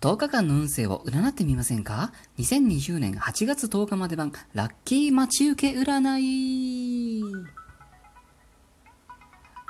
10日間の運勢を占ってみませんか ?2020 年8月10日まで版ラッキー待ち受け占い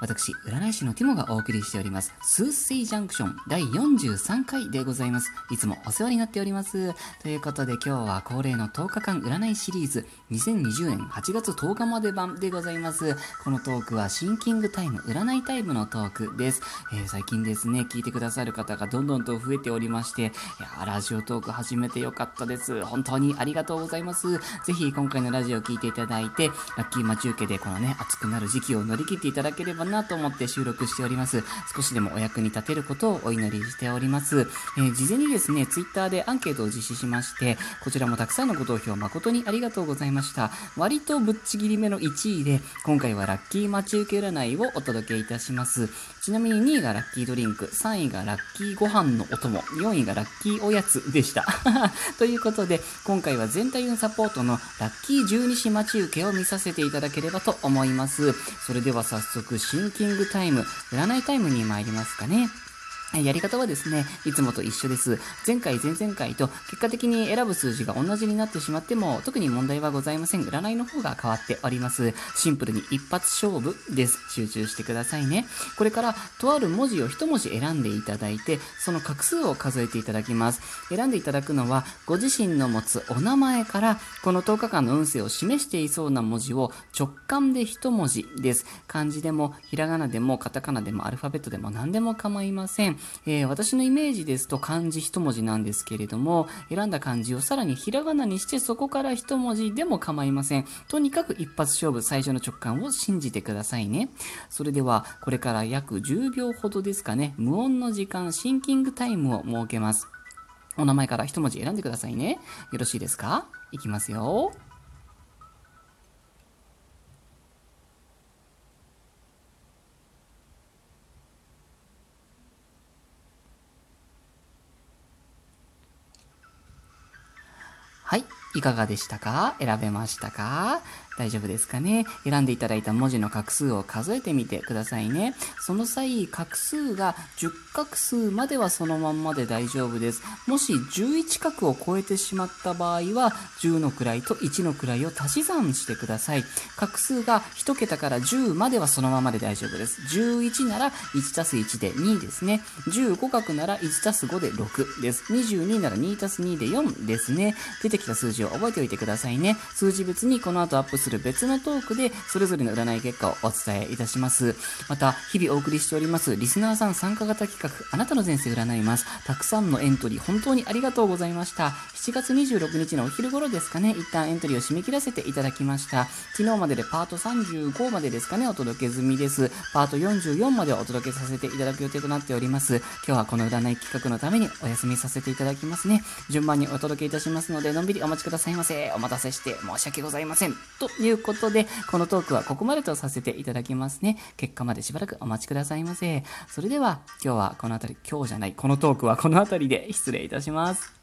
私、占い師のティモがお送りしております、スーセイジャンクション第43回でございます。いつもお世話になっております。ということで今日は恒例の10日間占いシリーズ2020年8月10日まで版でございます。このトークはシンキングタイム、占いタイムのトークです。えー、最近ですね、聞いてくださる方がどんどんと増えておりまして、いやラジオトーク始めてよかったです。本当にありがとうございます。ぜひ今回のラジオを聞いていただいて、ラッキー待ち受けでこのね、熱くなる時期を乗り切っていただければなと思って収録しております。少しでもお役に立てることをお祈りしております。えー、事前にですね、ツイッターでアンケートを実施しまして、こちらもたくさんのご投票誠にありがとうございました。割とぶっちぎり目の1位で、今回はラッキー待ち受け占いをお届けいたします。ちなみに2位がラッキードリンク、3位がラッキーご飯のお供、4位がラッキーおやつでした。ということで、今回は全体運サポートのラッキー十二支待ち受けを見させていただければと思います。それでは早速、シンキングタイム、占いタイムに参りますかね。やり方はですね、いつもと一緒です。前回、前々回と結果的に選ぶ数字が同じになってしまっても特に問題はございません。占いの方が変わっております。シンプルに一発勝負です。集中してくださいね。これからとある文字を一文字選んでいただいて、その画数を数えていただきます。選んでいただくのは、ご自身の持つお名前から、この10日間の運勢を示していそうな文字を直感で一文字です。漢字でも、ひらがなでも、カタカナでも、アルファベットでも何でも構いません。えー、私のイメージですと漢字一文字なんですけれども、選んだ漢字をさらにひらがなにしてそこから一文字でも構いません。とにかく一発勝負、最初の直感を信じてくださいね。それでは、これから約10秒ほどですかね、無音の時間、シンキングタイムを設けます。お名前から一文字選んでくださいね。よろしいですか？いきますよ。はい。いかがでしたか？選べましたか？大丈夫ですかね？選んでいただいた文字の画数を数えてみてくださいね。その際、画数が10画数まではそのまんまで大丈夫です。もし11画を超えてしまった場合は、10の位と1の位を足し算してください。画数が1桁から10まではそのままで大丈夫です。11なら1たす1で2ですね。15画なら1たす5で6です。22なら2たす2で4ですね。出てきた数字を覚えておいてくださいね。数字別にこの後アップする別のトークで、それぞれの占い結果をお伝えいたします。また、日々お送りしております、リスナーさん参加型企画、あなたの前世占います。たくさんのエントリー、本当にありがとうございました。7月26日のお昼頃ですかね、一旦エントリーを締め切らせていただきました。昨日まででパート35までですかね、お届け済みです。パート44までお届けさせていただく予定となっております。今日はこの占い企画のためにお休みさせていただきますね。順番にお届けいたしますので、のんびりお待ちくださいませ。お待たせして申し訳ございません。ということで、このトークはここまでとさせていただきますね。結果までしばらくお待ちくださいませ。それでは、今日はこの辺り、今日じゃない、このトークはこの辺りで失礼いたします。